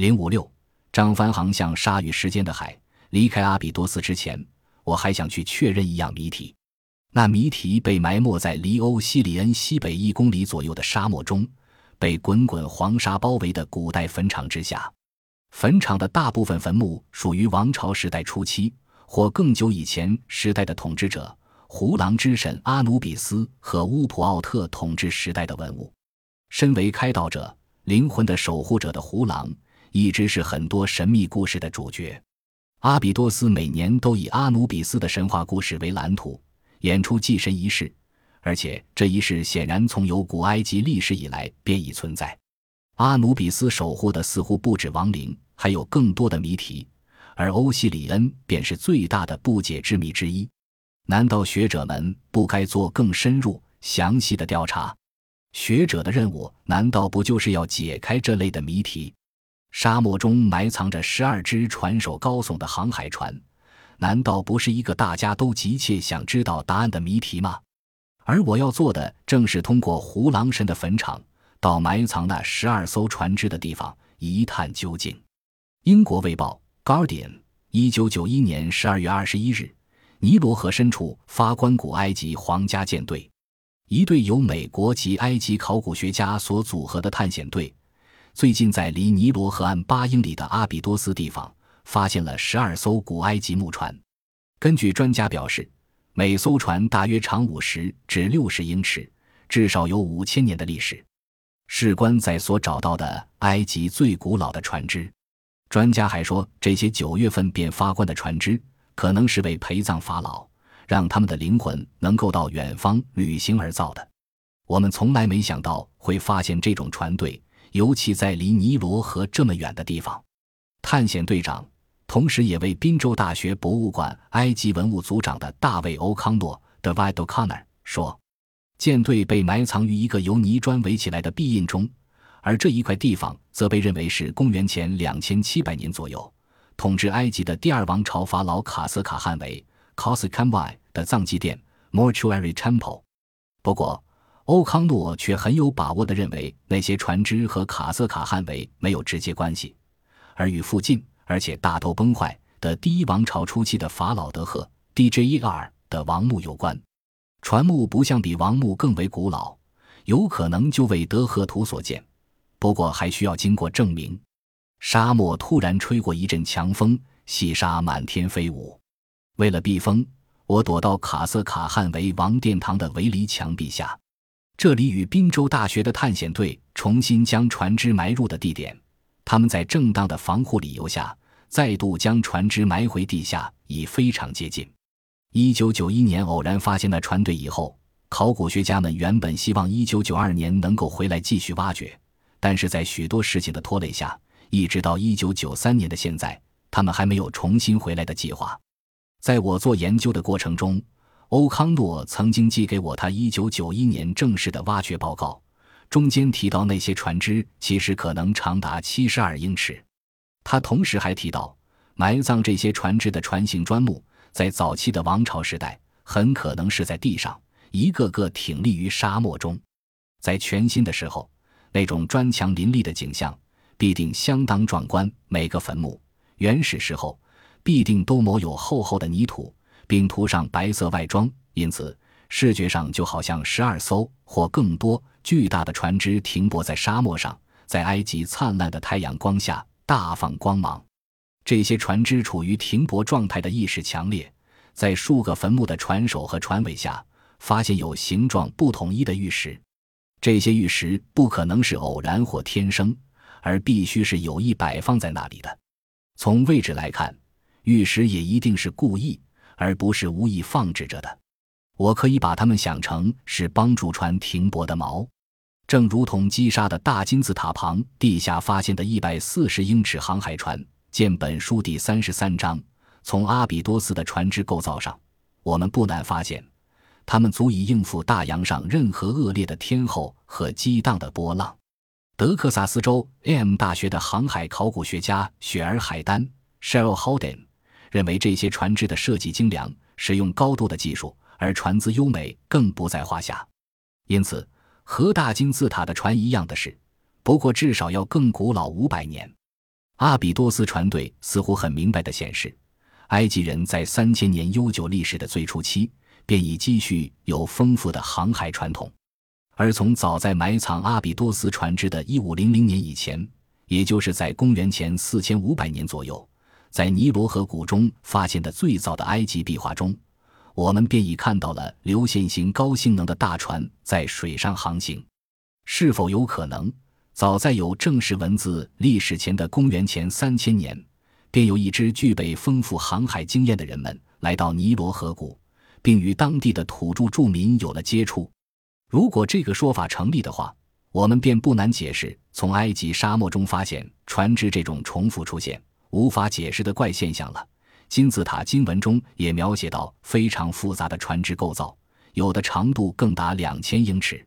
零五六，张帆航向鲨鱼时间的海。离开阿比多斯之前，我还想去确认一样谜题。那谜题被埋没在离欧西里恩西北一公里左右的沙漠中，被滚滚黄沙包围的古代坟场之下。坟场的大部分坟墓属于王朝时代初期或更久以前时代的统治者胡狼之神阿努比斯和乌普奥特统治时代的文物。身为开导者、灵魂的守护者的胡狼，一直是很多神秘故事的主角。阿比多斯每年都以阿努比斯的神话故事为蓝图，演出祭神仪式，而且这一事显然从有古埃及历史以来便已存在。阿努比斯守护的似乎不止亡灵，还有更多的谜题，而欧西里恩便是最大的不解之谜之一。难道学者们不该做更深入、详细的调查？学者的任务难道不就是要解开这类的谜题？沙漠中埋藏着十二只船首高耸的航海船，难道不是一个大家都急切想知道答案的谜题吗？而我要做的正是通过胡狼神的坟场，到埋藏那十二艘船只的地方一探究竟。英国卫报《Guardian》一九九一年十二月二十一日，尼罗河深处发关古埃及皇家舰队，一队由美国及埃及考古学家所组合的探险队。最近，在离尼罗河岸八英里的阿比多斯地方，发现了十二艘古埃及木船。根据专家表示，每艘船大约长五十至六十英尺，至少有五千年的历史。事关在所找到的埃及最古老的船只。专家还说，这些九月份便发关的船只，可能是为陪葬法老，让他们的灵魂能够到远方旅行而造的。我们从来没想到会发现这种船队。尤其在离尼罗河这么远的地方，探险队长，同时也为宾州大学博物馆埃及文物组长的大卫·欧康诺 （David O'Connor） 说：“舰队被埋藏于一个由泥砖围起来的壁印中，而这一块地方则被认为是公元前两千七百年左右统治埃及的第二王朝法老卡斯卡汗维 k o s k a m y 的葬祭殿 （Mortuary Temple）。不过，欧康诺却很有把握地认为，那些船只和卡瑟卡汗维没有直接关系，而与附近而且大都崩坏的第一王朝初期的法老德赫 （Djer） 的王墓有关。船木不像比王墓更为古老，有可能就为德赫图所建。不过还需要经过证明。沙漠突然吹过一阵强风，细沙满天飞舞。为了避风，我躲到卡瑟卡汗维王殿堂的围篱墙壁下。这里与宾州大学的探险队重新将船只埋入的地点，他们在正当的防护理由下再度将船只埋回地下，已非常接近。一九九一年偶然发现了船队以后，考古学家们原本希望一九九二年能够回来继续挖掘，但是在许多事情的拖累下，一直到一九九三年的现在，他们还没有重新回来的计划。在我做研究的过程中。欧康诺曾经寄给我他1991年正式的挖掘报告，中间提到那些船只其实可能长达72英尺。他同时还提到，埋葬这些船只的船形砖木，在早期的王朝时代很可能是在地上，一个个挺立于沙漠中。在全新的时候，那种砖墙林立的景象必定相当壮观。每个坟墓原始时候必定都抹有厚厚的泥土。并涂上白色外装，因此视觉上就好像十二艘或更多巨大的船只停泊在沙漠上，在埃及灿烂的太阳光下大放光芒。这些船只处于停泊状态的意识强烈，在数个坟墓的船首和船尾下发现有形状不统一的玉石，这些玉石不可能是偶然或天生，而必须是有意摆放在那里的。从位置来看，玉石也一定是故意。而不是无意放置着的，我可以把它们想成是帮助船停泊的锚，正如同击杀的大金字塔旁地下发现的一百四十英尺航海船。见本书第三十三章。从阿比多斯的船只构造上，我们不难发现，它们足以应付大洋上任何恶劣的天候和激荡的波浪。德克萨斯州 A.M. 大学的航海考古学家雪儿·海丹 （Cheryl Holden）。认为这些船只的设计精良，使用高度的技术，而船姿优美更不在话下。因此，和大金字塔的船一样的是，不过至少要更古老五百年。阿比多斯船队似乎很明白地显示，埃及人在三千年悠久历史的最初期便已积蓄有丰富的航海传统，而从早在埋藏阿比多斯船只的一五零零年以前，也就是在公元前四千五百年左右，在尼罗河谷中发现的最早的埃及壁画中，我们便已看到了流线型高性能的大船在水上航行。是否有可能？早在有正式文字历史前的公元前三千年，便有一支具备丰富航海经验的人们来到尼罗河谷，并与当地的土著住民有了接触。如果这个说法成立的话，我们便不难解释从埃及沙漠中发现船只这种重复出现、无法解释的怪现象了。金字塔经文中也描写到非常复杂的船只构造，有的长度更达两千英尺。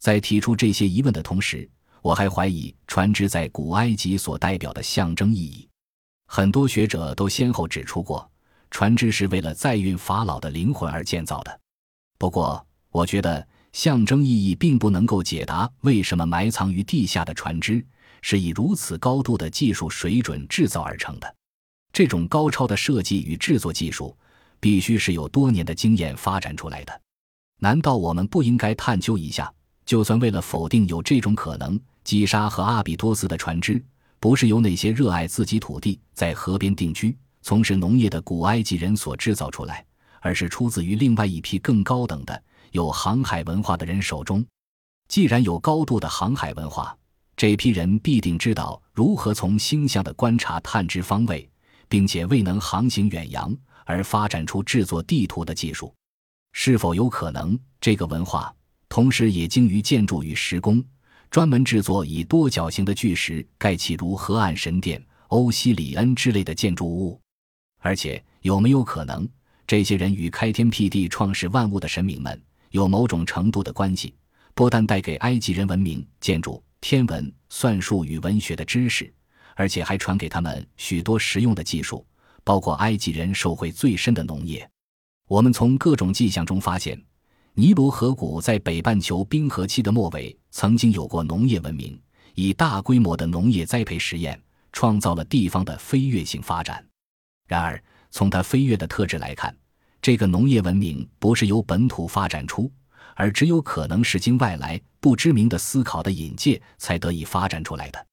在提出这些疑问的同时，我还怀疑船只在古埃及所代表的象征意义。很多学者都先后指出过，船只是为了载运法老的灵魂而建造的。不过，我觉得象征意义并不能够解答为什么埋藏于地下的船只是以如此高度的技术水准制造而成的。这种高超的设计与制作技术，必须是有多年的经验发展出来的。难道我们不应该探究一下？就算为了否定有这种可能，基沙和阿比多斯的船只不是由那些热爱自己土地、在河边定居、从事农业的古埃及人所制造出来，而是出自于另外一批更高等的、有航海文化的人手中。既然有高度的航海文化，这批人必定知道如何从星象的观察探知方位，并且未能航行远洋而发展出制作地图的技术。是否有可能，这个文化同时也精于建筑与石工？专门制作以多角形的巨石盖起如河岸神殿、欧西里恩之类的建筑物，而且有没有可能，这些人与开天辟地、创世万物的神明们有某种程度的关系？不但带给埃及人文明、建筑、天文、算术与文学的知识，而且还传给他们许多实用的技术，包括埃及人受惠最深的农业。我们从各种迹象中发现。尼罗河谷在北半球冰河期的末尾曾经有过农业文明，以大规模的农业栽培实验创造了地方的飞跃性发展。然而，从它飞跃的特质来看，这个农业文明不是由本土发展出，而只有可能是经外来不知名的思考的引介才得以发展出来的。